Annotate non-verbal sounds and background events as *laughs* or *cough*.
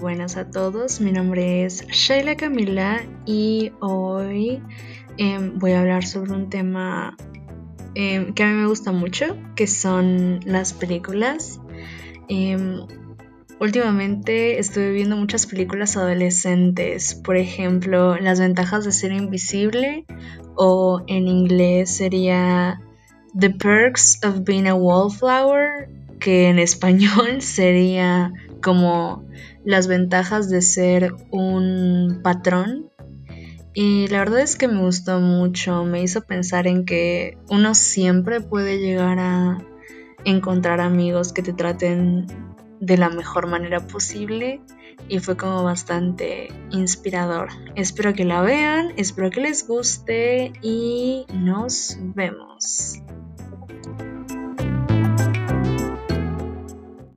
buenas a todos. Mi nombre es Shaila Camila y hoy em, voy a hablar sobre un tema em, que a mí me gusta mucho, que son las películas. Em, últimamente estuve viendo muchas películas adolescentes, por ejemplo, Las ventajas de ser invisible o en inglés sería The Perks of Being a Wallflower, que en español *laughs* sería como las ventajas de ser un patrón. Y la verdad es que me gustó mucho, me hizo pensar en que uno siempre puede llegar a encontrar amigos que te traten de la mejor manera posible y fue como bastante inspirador. Espero que la vean, espero que les guste y nos vemos.